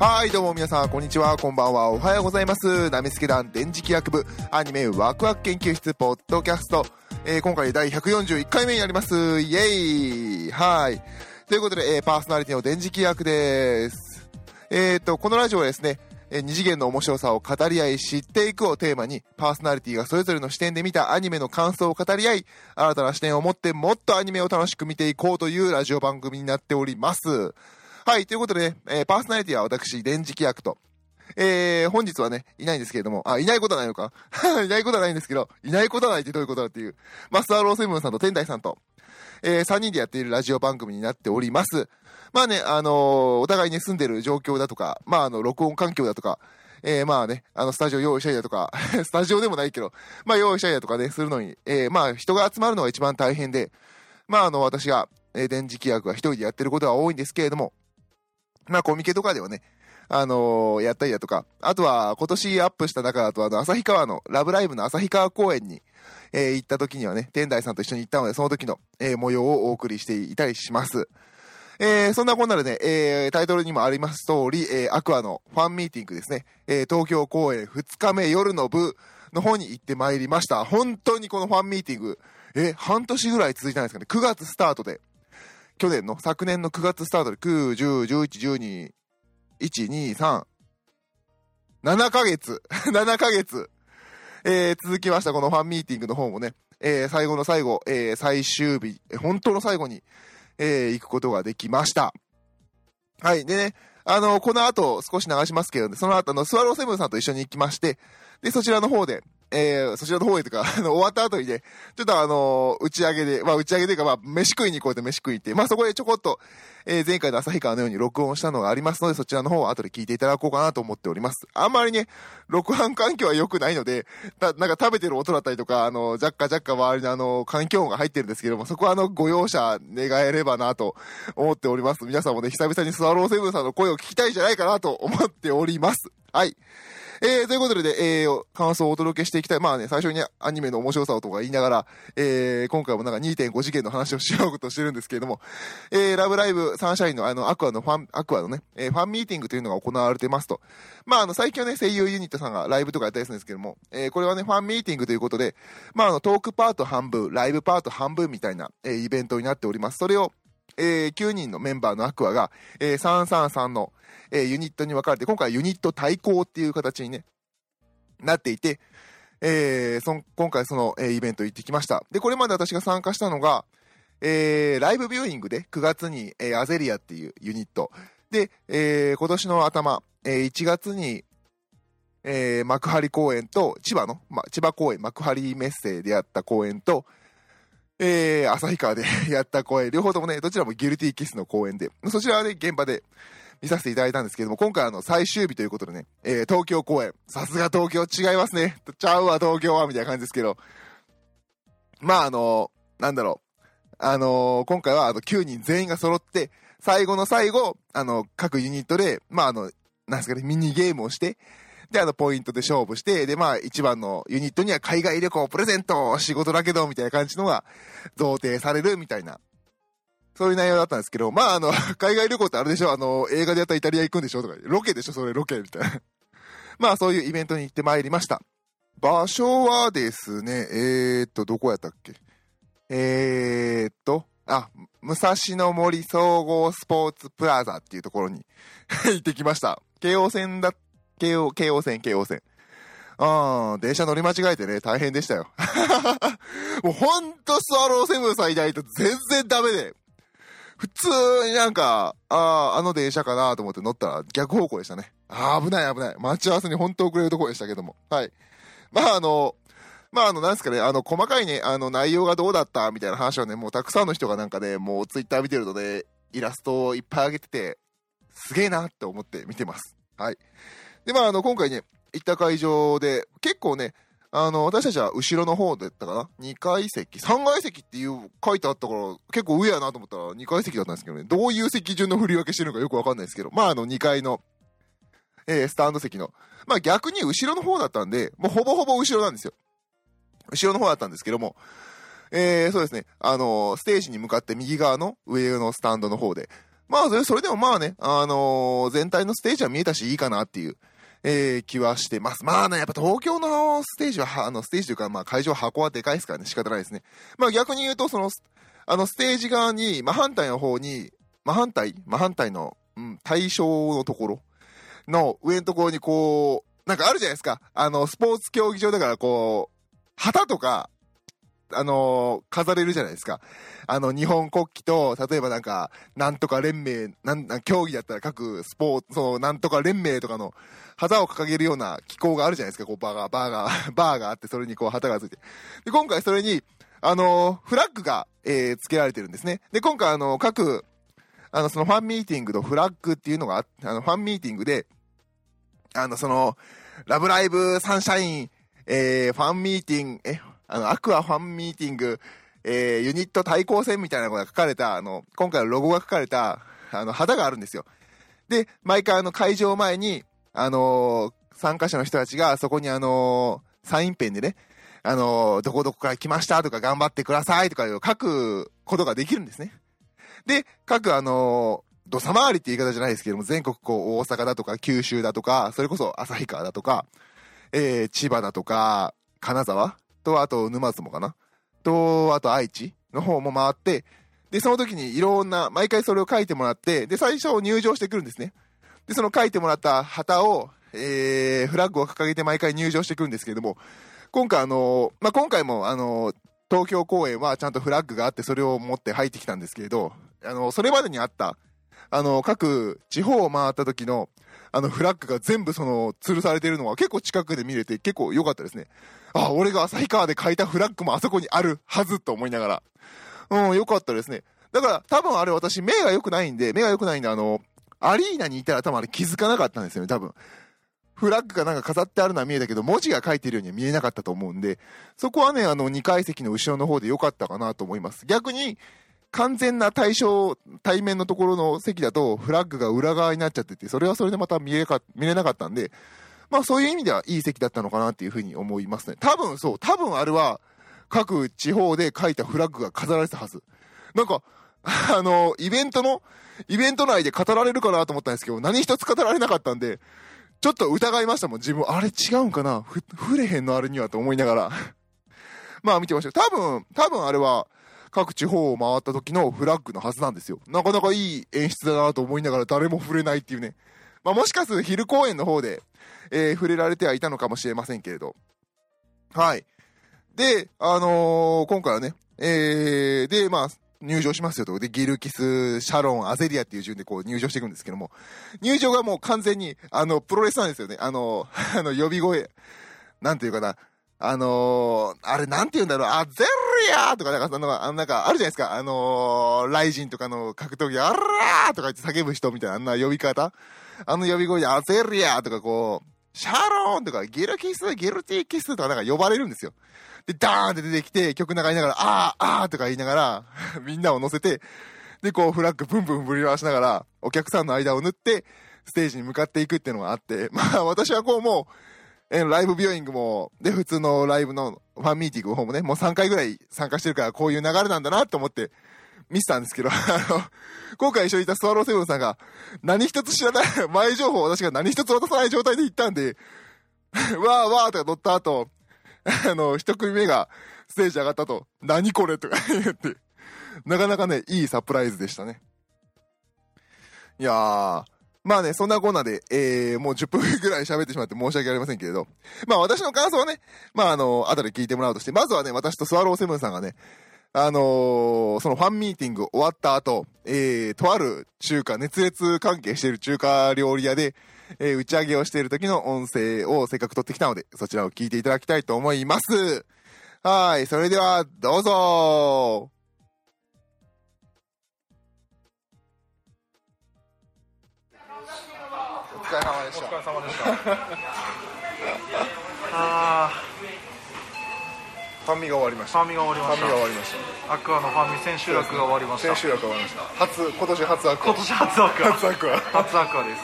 はい、どうも皆さん、こんにちは、こんばんは、おはようございます。ナミスケ団電磁気学部アニメワクワク研究室ポッドキャスト。えー今回第141回目になります。イェイはい。ということで、えーパーソナリティの電磁気学です。えっ、と、このラジオはですね、え二次元の面白さを語り合い知っていくをテーマに、パーソナリティがそれぞれの視点で見たアニメの感想を語り合い、新たな視点を持ってもっとアニメを楽しく見ていこうというラジオ番組になっております。はい、ということでね、えーパーソナリティは私、電磁気役と、えー、本日はね、いないんですけれども、あ、いないことはないのか。いないことはないんですけど、いないことはないってどういうことだっていう、マスターローセブンさんと天台さんと、えー、3人でやっているラジオ番組になっております。まあね、あのーお互いに住んでる状況だとか、まああの、録音環境だとか、えー、まあね、あの、スタジオ用意したりだとか、スタジオでもないけど、まあ用意したりだとかね、するのに、えー、まあ人が集まるのが一番大変で、まああの、私が、えー、電磁気役は一人でやってることが多いんですけれども、まあコミケとかではね、あのーやったりだとか、あとは今年アップした中だと、あの、旭川の、ラブライブの旭川公演に、えー行った時にはね、天台さんと一緒に行ったので、その時の、えー模様をお送りしていたりします。えーそんなこんなでね、えータイトルにもあります通り、えーアクアのファンミーティングですね、えー東京公演2日目夜の部の方に行ってまいりました。本当にこのファンミーティング、え半年ぐらい続いたんですかね、9月スタートで、去年の、昨年の9月スタートで、9、10、11、12、1、2、3、7ヶ月、7ヶ月、えー続きました、このファンミーティングの方もね、えー最後の最後、えー最終日、本当の最後に、えー行くことができました。はい。でね、あの、この後少し流しますけど、ね。その後、の、スワローセブンさんと一緒に行きまして、で、そちらの方で、えーそちらの方へとか、あの、終わった後にね、ちょっとあの打ち上げで、まあ、打ち上げというか、まあ、飯食いにこうと飯食いって、まあ、そこでちょこっと、えー前回の旭川のように録音したのがありますので、そちらの方は後で聞いていただこうかなと思っております。あんまりね、録音環境は良くないので、たなんか食べてる音だったりとか、あの、若干若干周りのあの、環境音が入ってるんですけども、そこはあの、ご容赦願えればなと思っております。皆さんもね、久々にスワローセブンさんの声を聞きたいんじゃないかなと思っております。はい。えー、ということで、えー、感想をお届けしていきたい。まあね、最初にアニメの面白さをとか言いながら、えー、今回もなんか2.5次元の話をしようとしてるんですけれども、えー、ラブライブサンシャインのあの、アクアのファン、アクアのね、えー、ファンミーティングというのが行われてますと。まああの、最近はね、声優ユニットさんがライブとかやったりするんですけども、えー、これはね、ファンミーティングということで、まああの、トークパート半分、ライブパート半分みたいな、えー、イベントになっております。それを、えー、9人のメンバーのアクアが、えー、333の、えー、ユニットに分かれて、今回はユニット対抗っていう形にね、なっていて、えーそ今回その、えーイベント行ってきました。で、これまで私が参加したのが、えーライブビューイングで9月に、えーアゼリアっていうユニット。で、えー今年の頭、えー1月に、えー幕張公演と、千葉の、ま、千葉公演、幕張メッセでやった公演と、えー、旭川で やった公演、両方ともね、どちらもギルティーキスの公演で、そちらはね、現場で見させていただいたんですけども、今回あの、最終日ということでね、えー東京公演、さすが東京違いますね。ちゃうわ、東京は、みたいな感じですけど、まああのなんだろう、あの今回はあの、9人全員が揃って、最後の最後、あの、各ユニットで、まああの、なんですかね、ミニゲームをして、で、あの、ポイントで勝負して、で、まあ、一番のユニットには海外旅行プレゼント仕事だけど、みたいな感じのが贈呈されるみたいな、そういう内容だったんですけど、まあ、あの、海外旅行ってあれでしょ？あの、映画でやったイタリア行くんでしょ？とか、ロケでしょ？それロケみたいな。まあ、そういうイベントに行ってまいりました。場所はですね、えーっと、どこやったっけ？えーっと、あ、武蔵野森総合スポーツプラザっていうところに 行ってきました。京王線だっ、京王、京王線、京王線。ああ、電車乗り間違えてね、大変でしたよ。もうほんとスワローセブンさんいないと全然ダメで。普通になんか、ああ、あの電車かなと思って乗ったら逆方向でしたね。ああ、危ない危ない。待ち合わせに本当遅れるとこでしたけども。はい。まああの、まああの、なんですかね、あの、細かいね、あの、内容がどうだったみたいな話はね、もうたくさんの人がなんかね、もうツイッター見てるので、イラストをいっぱい上げてて、すげえなって思って見てます。はい。で、まああの、今回ね、行った会場で、結構ね、あの、私たちは後ろの方だったかな ?2 階席 ?3 階席っていう書いてあったから、結構上やなと思ったら2階席だったんですけどね、どういう席順の振り分けしてるのかよくわかんないですけど、まああの2階の、えースタンド席の、まあ逆に後ろの方だったんで、もうほぼほぼ後ろなんですよ。後ろの方だったんですけども、えーそうですね、あのステージに向かって右側の上のスタンドの方で、まあ、それでもまあね、あのー全体のステージは見えたし、いいかなっていう、えー気はしてます。まあね、やっぱ東京のステージは、あの、ステージというか、まあ会場箱はでかいですからね、仕方ないですね。まあ逆に言うと、その、あの、ステージ側に、真反対の方に、真反対真反対の、うん、対象のところの上のところにこう、なんかあるじゃないですか。あの、スポーツ競技場だからこう、旗とか、あの飾れるじゃないですか。あの、日本国旗と、例えばなんか、なんとか連盟、なん、競技だったら各スポーツ、その、なんとか連盟とかの旗を掲げるような機構があるじゃないですか。こう、バーガー、バーガー、バーがあって、それにこう旗がついて。で、今回それに、あのフラッグが、えー、付けられてるんですね。で、今回あの、各、あの、そのファンミーティングのフラッグっていうのがああの、ファンミーティングで、あの、その、ラブライブサンシャイン、えー、ファンミーティング、え、あの、アクアファンミーティング、えー、ユニット対抗戦みたいなのが書かれた、あの、今回のロゴが書かれた、あの、旗があるんですよ。で、毎回あの、会場前に、あのー参加者の人たちが、そこにあのーサインペンでね、あのーどこどこから来ましたとか、頑張ってくださいとかいう書くことができるんですね。で、各あの、土佐回りって言い方じゃないですけども、全国こう、大阪だとか、九州だとか、それこそ旭川だとか、えー、千葉だとか、金沢と、あと沼津もかなと、あと愛知の方も回って、で、その時にいろんな、毎回それを書いてもらって、で、最初入場してくるんですね。で、その書いてもらった旗を、えー、フラッグを掲げて毎回入場してくるんですけれども、今回あの、まあ、今回もあの、東京公演はちゃんとフラッグがあって、それを持って入ってきたんですけれど、あの、それまでにあった、あの、各地方を回った時の、あの、フラッグが全部その、吊るされてるのは結構近くで見れて結構良かったですね。あ、俺が旭川で書いたフラッグもあそこにあるはずと思いながら。うん、良かったですね。だから、多分あれ私目が良くないんで、目が良くないんで、あの、アリーナにいたら多分あれ気づかなかったんですよね、多分。フラッグがなんか飾ってあるのは見えたけど、文字が書いてるようには見えなかったと思うんで、そこはね、あの、2階席の後ろの方で良かったかなと思います。逆に、完全な対象、対面のところの席だと、フラッグが裏側になっちゃってて、それはそれでまた見えか見れなかったんで、まあそういう意味ではいい席だったのかなっていうふうに思いますね。多分そう、多分あれは、各地方で書いたフラッグが飾られてたはず。なんか、あの、イベントの、イベント内で語られるかなと思ったんですけど、何一つ語られなかったんで、ちょっと疑いましたもん、自分。あれ違うんかな？ふ、触れへんのあれにはと思いながら。まあ見てました。多分、多分あれは、各地方を回った時のフラッグのはずなんですよ。なかなかいい演出だなと思いながら誰も触れないっていうね。まあもしかすると昼公演の方で、えー触れられてはいたのかもしれませんけれど。はい。で、あのー今回はね、えー、で、まあ、入場しますよと。で、ギルキス、シャロン、アゼリアっていう順でこう入場していくんですけども、入場がもう完全に、あの、プロレスなんですよね。あの、あの、呼び声、なんていうかな、あのーあれなんて言うんだろう、アゼリアとか、なんか、あのなんか、あるじゃないですか、あのーライジンとかの格闘技、あらーとか言って叫ぶ人みたいな、あんな呼び方あの呼び声で、アゼリアとかこう、シャローンとか、ギルキス、ギルティキスとかなんか呼ばれるんですよ。で、ダーンって出てきて、曲流りながら、あー、あーとか言いながら、みんなを乗せて、で、こう、フラッグブンブン振り回しながら、お客さんの間を縫って、ステージに向かっていくっていうのがあって、まあ、私はこう、もう、えライブビューイングも、で、普通のライブのファンミーティングの方もね、もう3回ぐらい参加してるから、こういう流れなんだなって思って、見てたんですけど、あの、今回一緒にいたスワローセブンさんが、何一つ知らない、前情報を私が何一つ渡さない状態で行ったんで、わーわーとか乗った後、あの、一組目がステージ上がったと、何これとか言って、なかなかね、いいサプライズでしたね。いやー、まあね、そんなコーナーで、えー、もう10分ぐらい喋ってしまって申し訳ありませんけれど、まあ私の感想はね、まああの、後で聞いてもらうとして、まずはね、私とスワローセブンさんがね、あのーそのファンミーティング終わった後、えー、とある中華、熱烈関係している中華料理屋で、えー打ち上げをしている時の音声をせっかく撮ってきたので、そちらを聞いていただきたいと思います。はい、それでは、どうぞお疲れ様でした。お疲れ様でした。あ ファンミが終わりましー、フた。ァンミが終わりましファンミが終わりました。た。アクアのファンミ千秋楽が終わりました。千秋楽が終わりました。初、今年初アクア。今年初アクア。初アクア。初アクアです。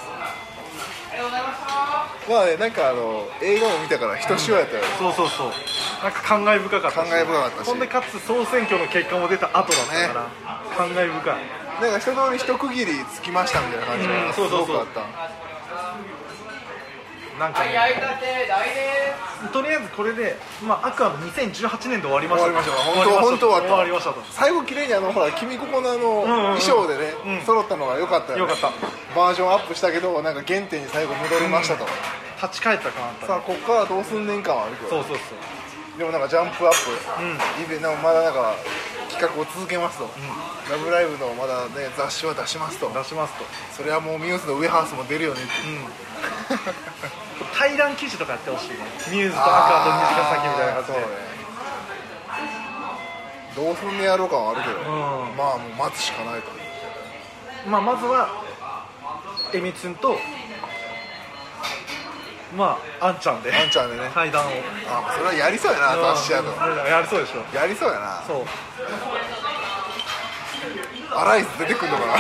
まあね、なんかあの、映画も見たから、ひとしおやったよ。そうそうそう。なんか感慨深かったし。感慨深かったしほんでかつ総選挙の結果も出た後だったから、感慨深い。なんか一通り一区切りつきましたみたいな感じがすうんそうそうそうごくあったなんかね。とりあえずこれで、まあ、アクアの2018年で終わりました。終わりました。本当本当終わった。終わりましたと。最後綺麗にあのほら君ここのあのうんうんうん。衣装でね、うん。揃ったのが良かったよ、ね、よかった。バージョンアップしたけどなんか原点に最後戻りましたと、立ち返った感あったさあこっからどうすんねん感はあるけど。そうそうそう。でもなんかジャンプアップ、うん。イベなんかまだなんか企画を続けますと、ラブライブのまだね雑誌は出しますと。出しますと。それはもうミューズのウェハースも出るよねって。うん 対談記事とかやってほしいねミューズとアクアと虹ヶ崎みたいな感じで。どうすんね。やろう感はあるけど、うんまあもう待つしかないとまあ、まずはえみつんとまああんちゃんで。あんちゃんでね。対談を。あそれはやりそうやな雑誌やとうんやりそうでしょ。やりそうやな。そう。アライズ出てくんのかな？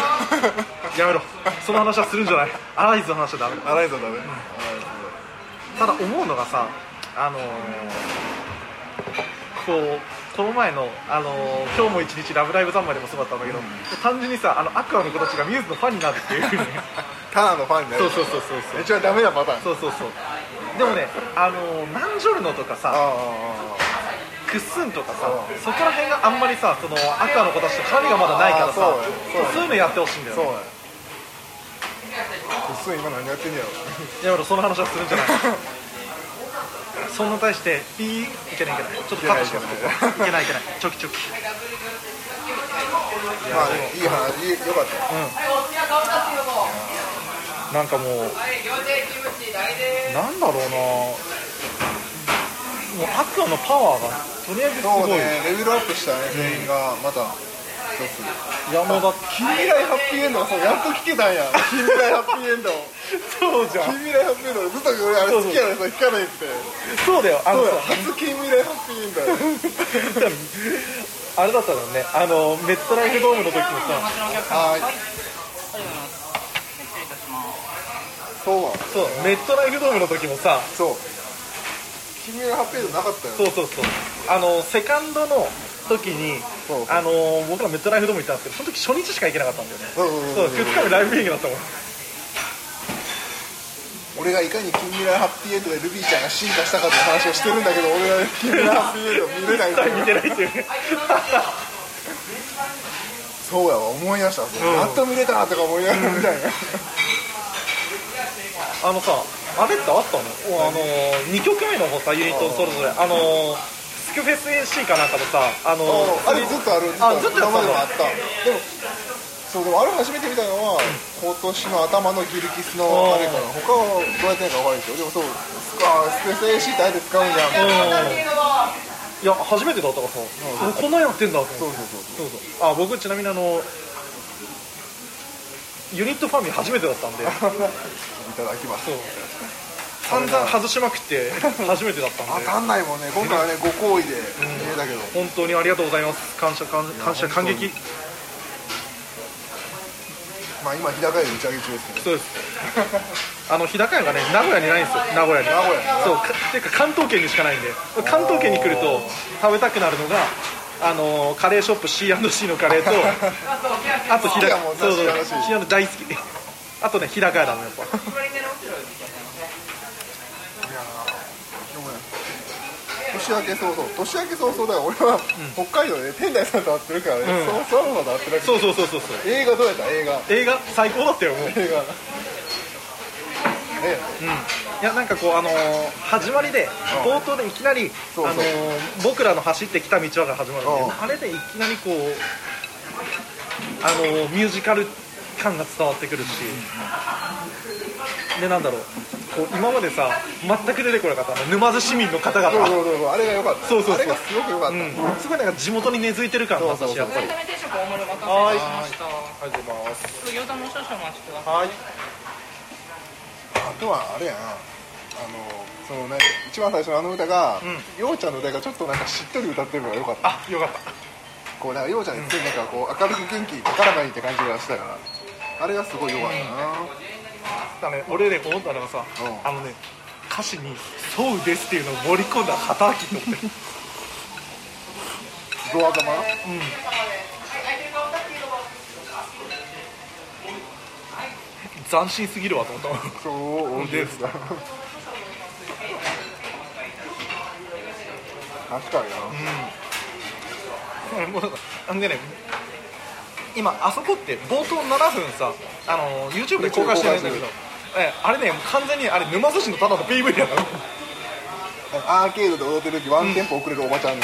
やめろ。その話はするんじゃない。アライズの話はダメ。アライズはダメ、ただ思うのがさあのーこうこの前の、あのー今日も一日ラブライブ三昧でもそうだったんだけど、単純にさあのアクアの子たちがミューズのファンになるっていう。ふうにタナのファンになるそうそうそうそうそう。一番ダメなパターン。そうそうそう。でもねあのーナンジョルノとかさクッスンとかさうんそこら辺があんまりさそのアクアの子たちと絡みがまだないからさそうそういうのやってほしいんだよねそうやうっすん今何やってんねやろ。いや俺その話はするんじゃない。そんな対してピーいけないいけない。ちょっとカットしますいけないいけない。チョキチョキ。まあでもいい話よかった。ようん。なんかもうなんだろうな。もうアクアのパワーがとりあえずすごい、そうねレベルアップしたね全員が。また。一ついやもうだって近未来ハッピーエンドがそうやっと聞けたんや。近未来ハッピーエンドそうじゃ近未来ハッピーエンドずっと俺あれ好きやねんそう聞かないってそうだよあの初近未来ハッピーエンドや あれだったのねあのメットライフドームの時もさ。はーい。そうそうメットライフドームの時もさ。そう。近未来ハッピーエンドなかったよ。そうそうそう。あのセカンドの時にあの僕らメットライフドーム行ったんですけどその時初日しか行けなかったんだよね。そうそうそう2日目ライブビューイングだったもん。俺がいかに近未来ハッピーエンドでルビーちゃんが進化したかという話をしてるんだけど俺は近未来ハッピーエンド見れない 見てないっていう。ねそうやわ思い出した。それうんやっと見れたとか思いながらみたいな。あのさあれってあったの？あの2曲目の方さユニットそれぞれあのスクフェス AC かなんかでさあのあれずっとあるあずっとやってたの？あった。でもそうでもあれ初めて見たのは、今年の頭のギルキスのあれかな他はどうやってんか分からないですよでもそうスカスペース AC ってあえて使うんじゃん。うん。いや初めてだったからさ、おこん。なんやってんだと思って。そうそうそうそう。そうあ僕ちなみにあのユニットファミ初めてだったんで。いただきます散々外しまくって 初めてだったんで。当たんないもんね。今回はねご好意で見えたけど、本当にありがとうございます。感謝感感謝感激。まあ今日高屋で打ち上げ中ですけど。そうです。あの日高屋がね名古屋にないんですよ。名古屋に。名古屋にそうかっていうか関東圏にしかないんで。関東圏に来ると食べたくなるのがあのカレーショップ C&C のカレーと あと日高好きやもんなそうそう。大好き。あとね日高屋だもんやっぱ年明け早々年明け早々だよ俺は北海道で天台さんと会ってるからね、うん。そ会ってるそうそうそうそうそう。映画どうやった？映画。映画？最高だったよもう。映画。えうん、いやなんかこうあのー始まりでうん。冒頭でいきなりあのー僕らの走ってきた道はが始まるんでう。ん。あれでいきなりこうあのーミュージカル感が伝わってくるしでなんだろう。こう今までさ全く出てこなかったあの沼津市民の方々。そうそうそうそう。あれが良かった。そうそうそう。あれがすごく良かった、うん、すごいなんか地元に根付いてる感があったし。やっぱり定食大盛りお待たせしました。ありがとうございます。餃子も少々お待ちください。はい。あとはあれやなあのそのね一番最初のあの歌が、うん。ようちゃんの歌がちょっとなんかしっとり歌ってるのが良かったあよかった。こうなんかようちゃんについなんかこう明るく元気高らかにって感じがしたから。あれがすごい良かったな、だね俺ね思ったのがさ、うん。あのね歌詞に「そうです」っていうのを盛り込んだ旗明って思ってドア玉？うん。斬新すぎるわと思った。そうですか確かにな、うん。もうなんでね今あそこって冒頭7分さあの YouTube で公開してないんだけどえあれね完全にあれ沼津市のただの PV やから。アーケードで踊ってる時ワンテンポ遅れるおばちゃんに、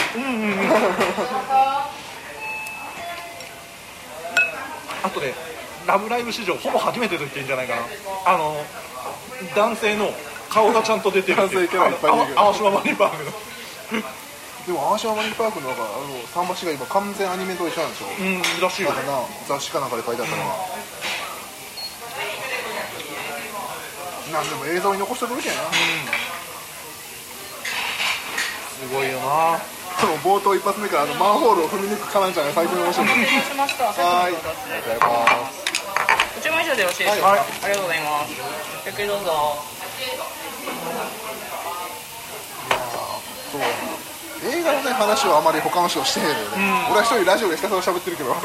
あとね「ラブライブ!」史上ほぼ初めてと言っていいんじゃないかな。あの男性の顔がちゃんと出てるっていう。男性キャラいっぱい出てる。あの青島マリンパークのでもアーシャマリンパークのなんかあの桟橋が今完全アニメと一緒なんでしょ、うんらしいよなんかな雑誌かなんかで書いてあったのが、なんでも映像に残しておくべきやな、すごいよな。そ の冒頭一発目からあのマンホールを踏み抜くカナンちゃんが最高に面白い。しました。はーい。ありがとうございます。ご注文以上でよろしいでしょうか。はい。ありがとうございます。ゆっくりどうぞ。そう映画のね話はあまり他の人してへんのよね、俺は一人ラジオでひたすら喋ってるけど。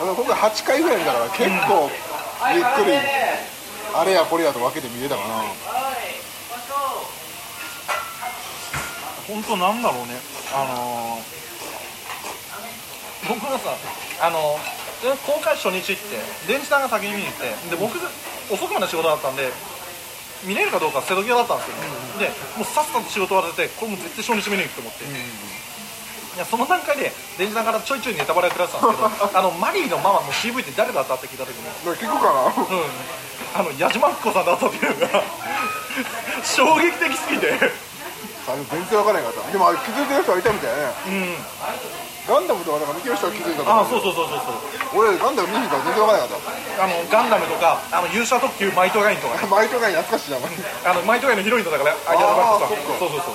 あの今回8回ぐらいだから結構ゆっくり。あれやこれやと分けて見れたかな。本当なんだろうね。あのー僕がさあのー公開初日行って電池さんが先に見に行ってで僕遅くまで仕事だったんで見れるかどうか瀬戸際だったんですよ、でもうさっさと仕事終わらせてこれもう絶対初日見に行くと思って、いやその段階で電池さんからちょいちょいネタバレをくらってたんですけどあのマリーのママの CV って誰だったって聞いた時に聞くかな。うん、あの矢島子さんだったっていうのが 衝撃的すぎて、全然分からへんかった。でもあれ気づいてる人はいたみたいね。うん、ガンダムとかなんか見てる人は気づいたあそうそうそうそうそう。俺ガンダム見に行ったら全然分からへんかっあのガンダムとかあの勇者特急マイトガインとかね。たマイトガイン懐かしいなあのマイトガインのヒロインだからあ矢島子さんそっか。そうそうそう。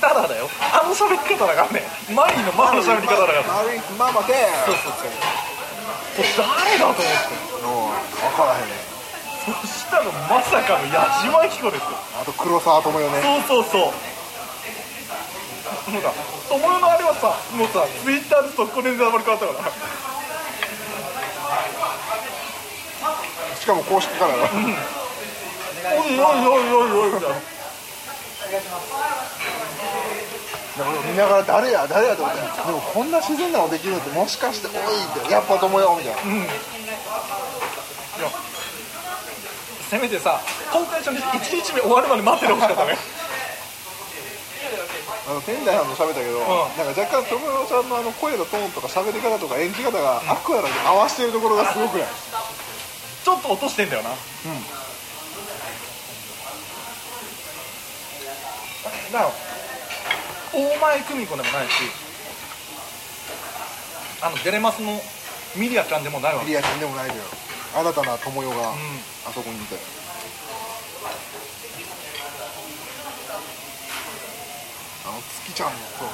ただだよ。あの喋り方だからねマリーのママの喋り方だか。らマリンママでそうそうそうこれ誰だと思って分からへんねそしたらまさかの矢島彦ですよあと黒沢智代ねそうそうそうもうさ友よのあれはさもうさツイッターで速攻でネタバレ変わったからしかも公式からがおいおいおいおいおいみたいな見ながら誰や誰やと思ってでもこんな自然なのできるのってもしかしておいってやっぱ智代みたいないやせめてさ公開初日1日目終わるまで待っててほしかったねあの天台さんも喋ったけど、ん。なんか若干智代ちゃんのあの声のトーンとか喋り方とか演じ方がアクアラに合わせてるところがすごくない？ちょっと落としてんだよな。だから大前久美子でもないしあのデレマスのミリアちゃんでもないわけ。リアちゃんでもないのよ。新たな智代がうん。あそこにいて、あの月ちゃんのそう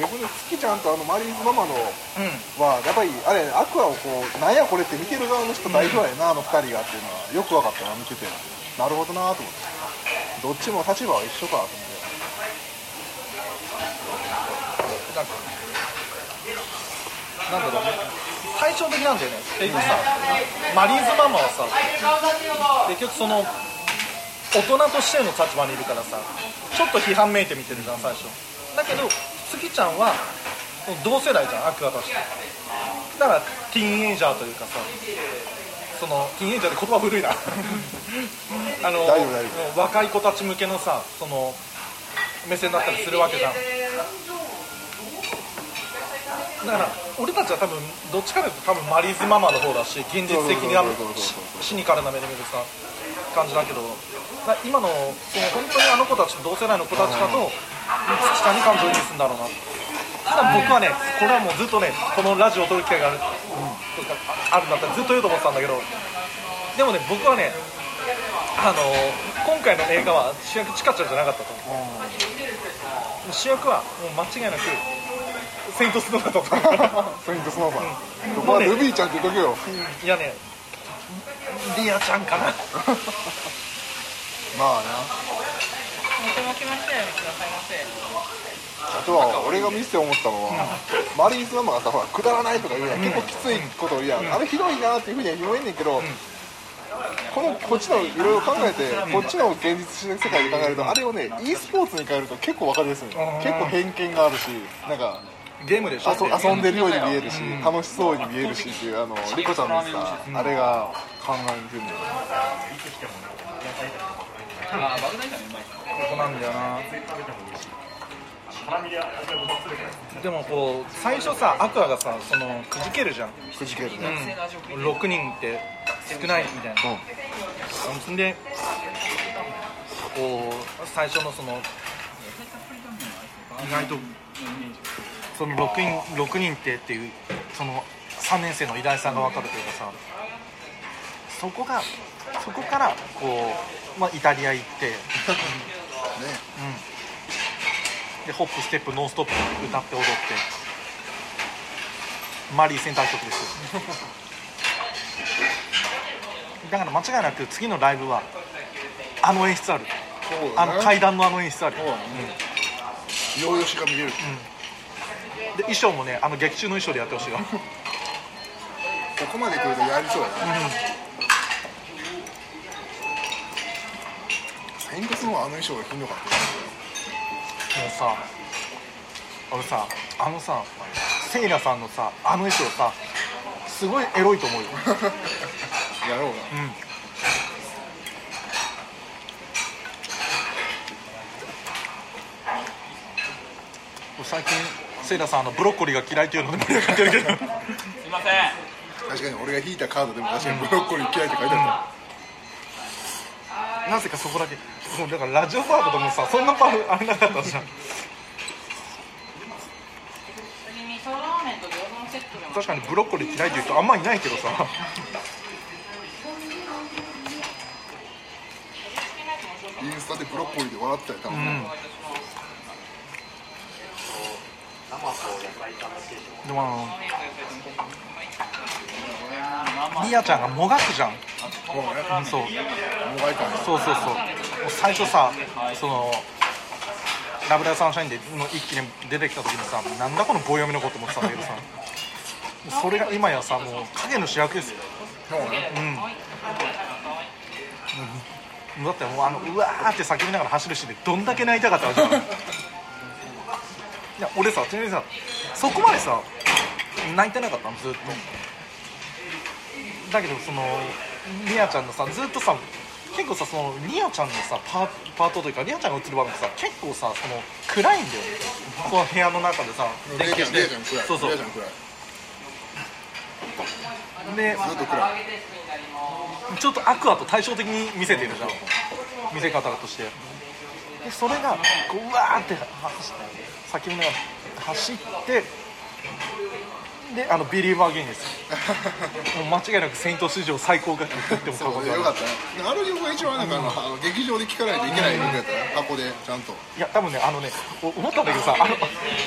逆に月ちゃんとあのマリーズママのうん。はやっぱりあれアクアをこうなんやこれって見てる側の人代表やな、あの二人がっていうのはよく分かったな見てて。なるほどなと思って。どっちも立場は一緒かと思って。なんかなんだろうね。対照的なんだよね。結局さマリーズママはさ結局その大人としての立場にいるからさちょっと批判めいて見てるじゃん最初。だけど月ちゃんは同世代じゃんアクアとして。だからティーンエイジャーというかさそのティーンエイジャーって言葉古いな。あの若い子たち向けのさその目線だったりするわけじゃん。だから俺たちは多分どっちかというと多分マリーズママの方だし現実的にシシニカルな目で見るさ感じだけど。だ今のその本当にあの子たちと同世代の子たちだと月に感情するんだろうな。ただ僕はねこれはもうずっとねこのラジオを撮る機会がある,、あるんだったらずっと言うと思ってたんだけど。でもね僕はねあの今回の映画は主役チカちゃんじゃなかったと。思う主役はもう間違いなくセイントスノーだと。思うセイントスノーさん、そこはルビーちゃんって言っとけよ。いやねリアちゃんかなまあな。もしもしましたよ、くださいませ。あとは俺が見てて思ったのは、マリーンズママがさほらくだらないとか言うやん、結構きついことを言うやん、あれひどいなっていうふうには言えんねんけど、このこっちのいろいろ考えて、こっちの現実世界で考えるとあれをね e スポーツに変えると結構分かりやすい。の結構偏見があるしなんかゲームでしょ？遊遊んでるように見えるし、楽しそうに見えるしっていうあのリコちゃんのさ、あれが考えてるんだよそうなんだよな。でもこう最初さアクアがさそのくじけるじゃん、くじけるね、うん、6人って少ないみたいな、うん、でこう最初のその意外とその6人 ,6 人ってっていうその3年生の偉大さが分かるというかさそこがそこからこう、まあ、イタリア行って、ね うん、でホップステップノンストップ歌って踊って。マリー選択曲です。よ だから間違いなく次のライブはあの演出ある。ね。あの階段のあの演出ある、ようよしが見れる、で衣装もねあの劇中の衣装でやってほしいわ。ここまで来るとやりそうやな、サインコスのあの衣装がひんどかったもうさ俺さあのさセイラさんのさあの衣装さすごいエロいと思うよ。やろうな。うん。最近セイラさんあのブロッコリーが嫌いっていうので盛り上がってるけど。すいません。確かに俺が引いたカードでも確かにブロッコリー嫌いって書いてあなぜかそこだけもうだからラジオパートでもさそんなパーあれなかったじゃん。確かにブロッコリー嫌いっていう人あんまいないけどさ。インスタでブロッコリーで笑ってたよ多分、うん。でもあのリアちゃんがもがくじゃん、もうん、そう。もがいたねそうそうそう最初さそのラブライブサンシャインでの一気に出てきた時にさなんだこの棒読みのこと思ってたんだけどさ。それが今やさもう影の主役ですよ。そうね。うん、だってもうあのうわーって叫びながら走るシーンでどんだけ泣いたかったわけじゃん。いや俺さちなみにさそこまでさ泣いてなかったのずっと。だけどそのリアちゃんのさずっとさ結構さそのリアちゃんのさパーパートというかリアちゃんが映る場面ってさ結構さその暗いんだよこの部屋の中でさレイちゃんレイちゃん暗い。そうそう。でずっと暗い。ちょっとアクアと対照的に見せてるじゃん。見せ方として。でそれがこううわーって走って叫びながら走ってであのビリーバーゲインです。もう間違いなくセイント史上最高額と言っても過言では。ないよかったね。あの曲が一番なんかあの、あの劇場で聴かないといけない曲やったね。箱でちゃんと。いや多分ねあのねお思ったんだけどさあの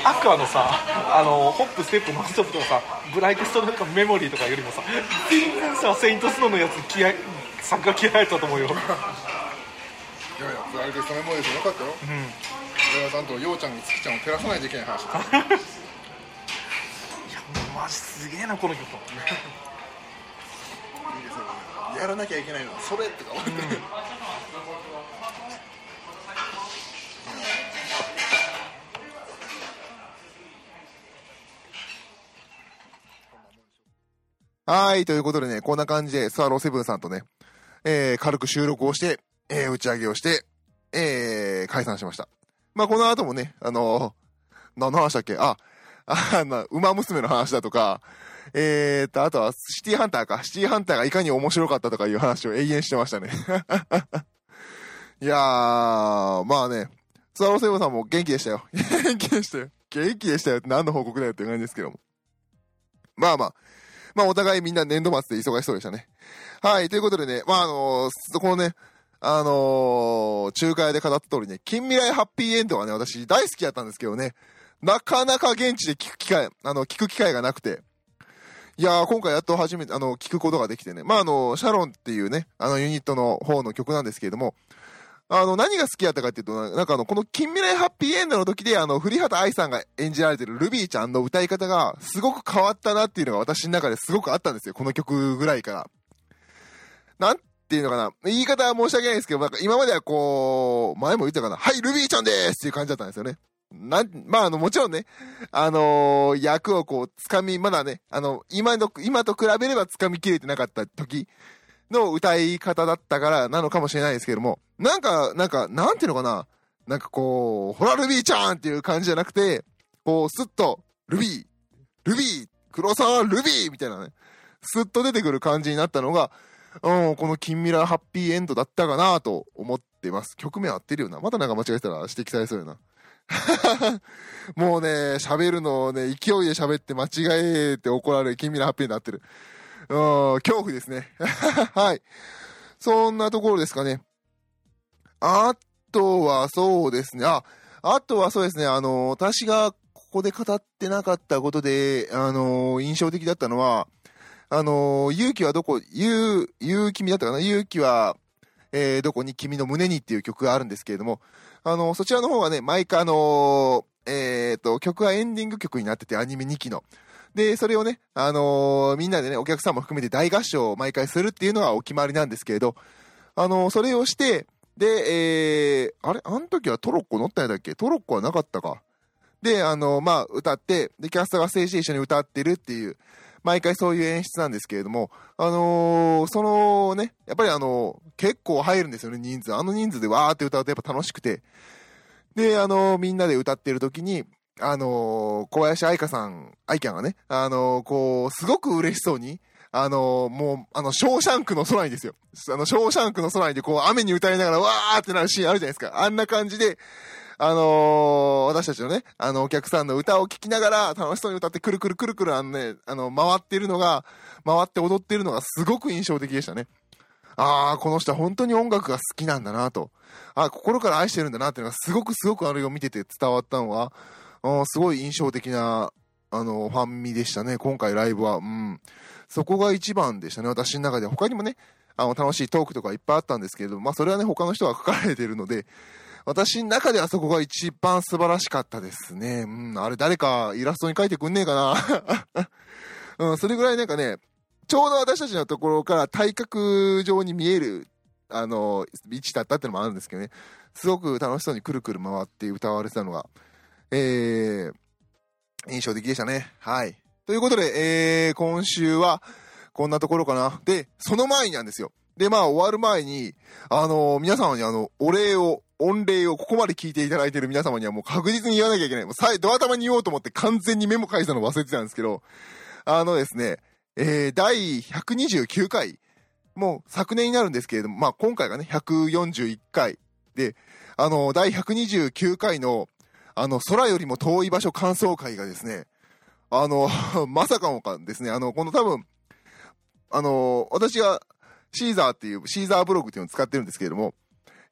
アクアのさあのホップステップノンストップとかさブライトストとかメモリーとかよりもさ全然さセイントスノーのやつ気合作が気合入ったと思うよ。いやいやあれでそれもですよよかったよ、俺はちゃんとようちゃんに月ちゃんを照らさないといけない話マジすげえなこの曲。いいですよやらなきゃいけないの。はそれとか。思って、はい、ということでね、こんな感じで、スワローセブンさんとね、えー、軽く収録をして、えー、打ち上げをして、えー、解散しました。まあ、この後もね、あのー何の話だっけ？あ、あの、馬娘の話だとか、えーと、あとは、シティハンターか。シティハンターがいかに面白かったとかいう話を永遠してましたね。いやー、まあね、スワローセブンさんも元気でしたよ。元気でしたよ。元気でしたよって何の報告だよって感じですけども。まあまあ、まあお互いみんな年度末で忙しそうでしたね。はい、ということでね、まああのこのね、あのー、仲介で語った通りね、近未来ハッピーエンドはね、私大好きだったんですけどね、なかなか現地で聞く機会、あの、聞く機会がなくて、いやー、今回やっと初めて、あの、聞くことができてね。まあ、あの、シャロンっていうね、あのユニットの方の曲なんですけれども、あの、何が好きやったかっていうと、なんかあの、この近未来ハッピーエンドの時で、あの、栗畑愛さんが演じられてるルビーちゃんの歌い方が、すごく変わったなっていうのが私の中ですごくあったんですよ。この曲ぐらいから。なんていうのかな。言い方は申し訳ないんですけど、なんか今まではこう、前も言ったかな。はい、ルビーちゃんですっていう感じだったんですよね。なん、まあ、あの、もちろんね、あのー、役をこう、掴み、まだね、あの、今の、今と比べれば掴みきれてなかった時の歌い方だったからなのかもしれないですけども、なんか、なんか、なんていうのかな、なんかこう、ほら、ルビーちゃんっていう感じじゃなくて、こう、スッと、ルビー、ルビー、黒沢ルビーみたいなね、スッと出てくる感じになったのが、うん、この近未来ハッピーエンドだったかなと思ってます。曲名合ってるよな。またなんか間違えたら指摘されそうよな。もうね、喋るのをね、勢いで喋って間違えて怒られる近未来ハッピーになってる。うん、恐怖ですね。はい。そんなところですかね。あとはそうですね。あ、あとはそうですね。あの、私がここで語ってなかったことで、あの、印象的だったのは、あの、勇気はどこ、勇、勇気みだったかな？勇気は、えー、どこに？君の胸にっていう曲があるんですけれども、あの、そちらの方がね、毎回あのえっ、ー、と、曲はエンディング曲になってて、アニメ2期の。で、それをね、あのー、みんなでね、お客さんも含めて大合唱を毎回するっていうのがお決まりなんですけれど、あの、それをして、で、えー、あれ？あの時はトロッコ乗ったんだっけ？トロッコはなかったか。で、あの、まあ、歌って、で、キャストがステージで一緒に歌ってるっていう、毎回そういう演出なんですけれども、あのー、そのね、やっぱりあのー、結構入るんですよね、人数。あの人数でわーって歌うとやっぱ楽しくて。で、あのー、みんなで歌ってる時に、あの小林愛香さん、愛キャンがね、あのこう、すごく嬉しそうに、あのもう、あの、ショーシャンクの空にですよ。あの、ショーシャンクの空にで、こう、雨に歌いながら、わーってなるシーンあるじゃないですか。あんな感じで、あの、私たちのね、あの、お客さんの歌を聴きながら、楽しそうに歌って、くるくるくるくる、あのね、あの、回ってるのが、回って踊ってるのがすごく印象的でしたね。ああ、この人は本当に音楽が好きなんだなと。あ心から愛してるんだなっていうのがすごくすごくあれを見てて伝わったのは、すごい印象的な、あの、ファンミでしたね。今回ライブは。うん。そこが一番でしたね。私の中で。他にもね、あの、楽しいトークとかいっぱいあったんですけれども、まあ、それはね、他の人が書かれてるので、私の中ではそこが一番素晴らしかったですね。うん、あれ誰かイラストに描いてくんねえかな。うん、それぐらいなんかね、ちょうど私たちのところから体格上に見える、あの、位置だったってのもあるんですけどね、すごく楽しそうにくるくる回って歌われてたのが、えー、印象的でしたね。はい。ということで、えー、今週は、こんなところかな。で、その前になんですよ。で、まあ、終わる前に、あのー、皆様にあの、お礼を、御礼をここまで聞いていただいている皆様にはもう確実に言わなきゃいけない。もうさドア頭に言おうと思って完全にメモ書いたの忘れてたんですけど、あのですね、えー、第129回、もう昨年になるんですけれども、まあ今回がね、141回で、あの、第129回の、あの、空よりも遠い場所感想会がですね、あの、まさかもかですね、あの、この多分、あの、私がシーザーっていう、シーザーブログっていうのを使ってるんですけれども、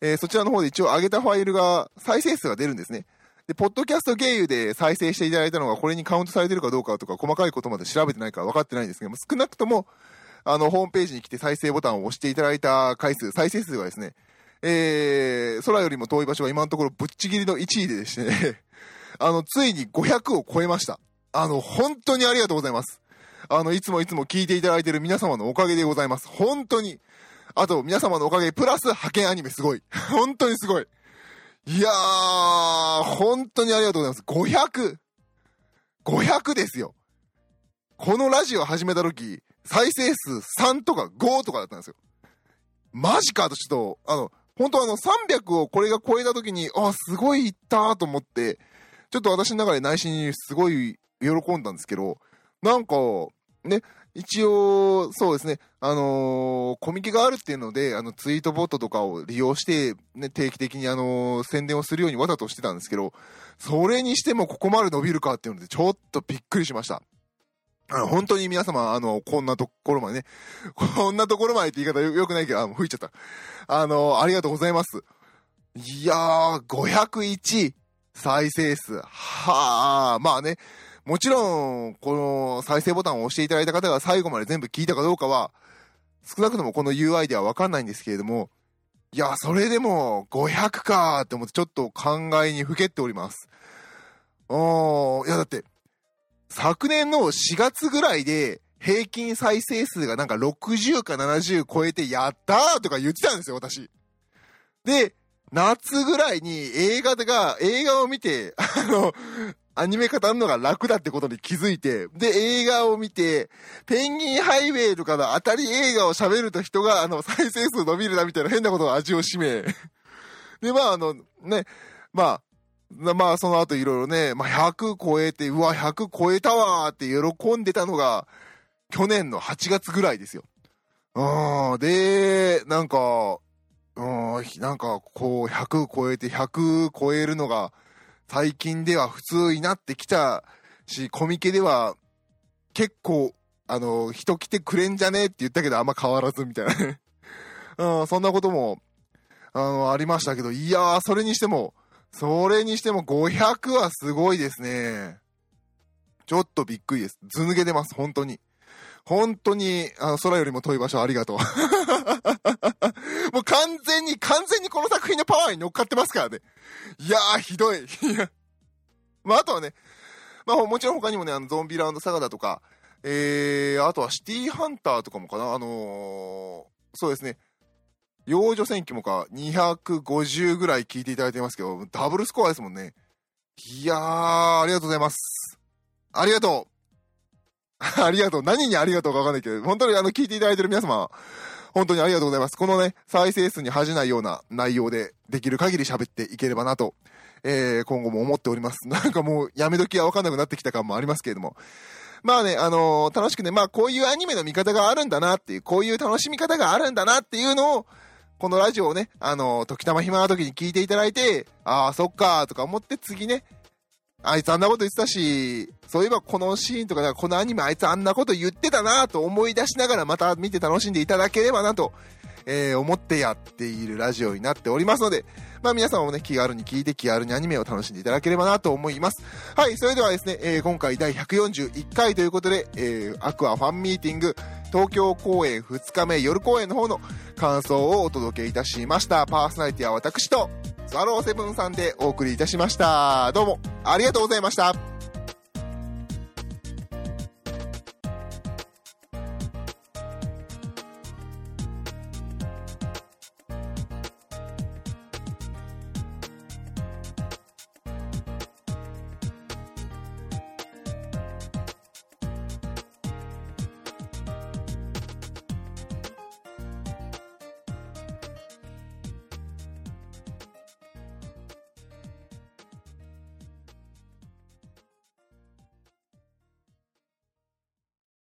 えー、そちらの方で一応上げたファイルが、再生数が出るんですね。で、ポッドキャスト経由で再生していただいたのがこれにカウントされてるかどうかとか細かいことまで調べてないから分かってないんですけども、少なくとも、あの、ホームページに来て再生ボタンを押していただいた回数、再生数がですね、えー、空よりも遠い場所が今のところぶっちぎりの1位ででしてね、あの、ついに500を超えました。あの、本当にありがとうございます。あの、いつもいつも聞いていただいている皆様のおかげでございます。本当に。あと、皆様のおかげ、プラス派遣アニメすごい。本当にすごい。いやー、本当にありがとうございます。500。500ですよ。このラジオ始めた時、再生数3とか5とかだったんですよ。マジかとちょっと、あの、本当あの300をこれが超えた時に、あ、すごいいったと思って、ちょっと私の中で内心にすごい喜んだんですけど、なんか、ね、一応、そうですね、あのー、コミケがあるっていうので、あの、ツイートボットとかを利用して、ね、定期的にあのー、宣伝をするようにわざとしてたんですけど、それにしてもここまで伸びるかっていうので、ちょっとびっくりしました。あの、本当に皆様、あの、こんなところまでね、こんなところまでって言い方よよくないけど、あ、吹いちゃった。あの、ありがとうございます。いやー、501再生数。はあ、まあね、もちろん、この再生ボタンを押していただいた方が最後まで全部聞いたかどうかは、少なくともこの UI ではわかんないんですけれども、いや、それでも500かーって思ってちょっと考えにふけっております。おー、いやだって、昨年の4月ぐらいで平均再生数がなんか60か70超えてやったーとか言ってたんですよ、私。で、夏ぐらいに映画が、映画を見て、あの、アニメ語るのが楽だってことに気づいて、で、映画を見て、ペンギンハイウェイとかの当たり映画を喋ると人が、あの、再生数伸びるなみたいな変なことを味を占め。で、まあ、あの、ね、まあ、まあ、その後いろいろね、まあ、100超えて、うわ、100超えたわーって喜んでたのが、去年の8月ぐらいですよ。うん、で、なんか、うん、なんか、こう、100超えて、100超えるのが、最近では普通になってきたし、コミケでは、結構、あの、人来てくれんじゃねえって言ったけど、あんま変わらずみたいなね。うん、そんなことも、あの、ありましたけど、いやー、それにしても、それにしても500はすごいですね。ちょっとびっくりです。ず抜けてます、本当に。本当に、あの、空よりも遠い場所ありがとう。もう完全に、完全にこの作品のパワーに乗っかってますからね。いやー、ひどい。いや。まあ、あとはね、まあ、もちろん他にもね、あの、ゾンビランドサガだとか、えー、あとはシティハンターとかもかな、あのー、そうですね。幼女戦記もか、250ぐらい聞いていただいてますけど、ダブルスコアですもんね。いやー、ありがとうございます。ありがとう。ありがとう。何にありがとうかわかんないけど、本当にあの、聞いていただいてる皆様、本当にありがとうございます。このね、再生数に恥じないような内容で、できる限り喋っていければなと、えー、今後も思っております。なんかもう、やめ時はわかんなくなってきた感もありますけれども。まあね、あのー楽しくね、まあこういうアニメの見方があるんだなっていう、こういう楽しみ方があるんだなっていうのを、このラジオをね、あのー時たま暇な時に聞いていただいて、ああ、そっかーとか思って次ね、あいつあんなこと言ってたし、そういえばこのシーンとか、このアニメあいつあんなこと言ってたなと思い出しながらまた見て楽しんでいただければなと、えー思ってやっているラジオになっておりますので、まあ皆さんもね、気軽に聞いて気軽にアニメを楽しんでいただければなと思います。はい、それではですね、えー今回第141回ということで、えーアクアファンミーティング東京公演2日目夜公演の方の感想をお届けいたしました。パーソナリティは私と、スワローセブンさんでお送りいたしました。どうもありがとうございました。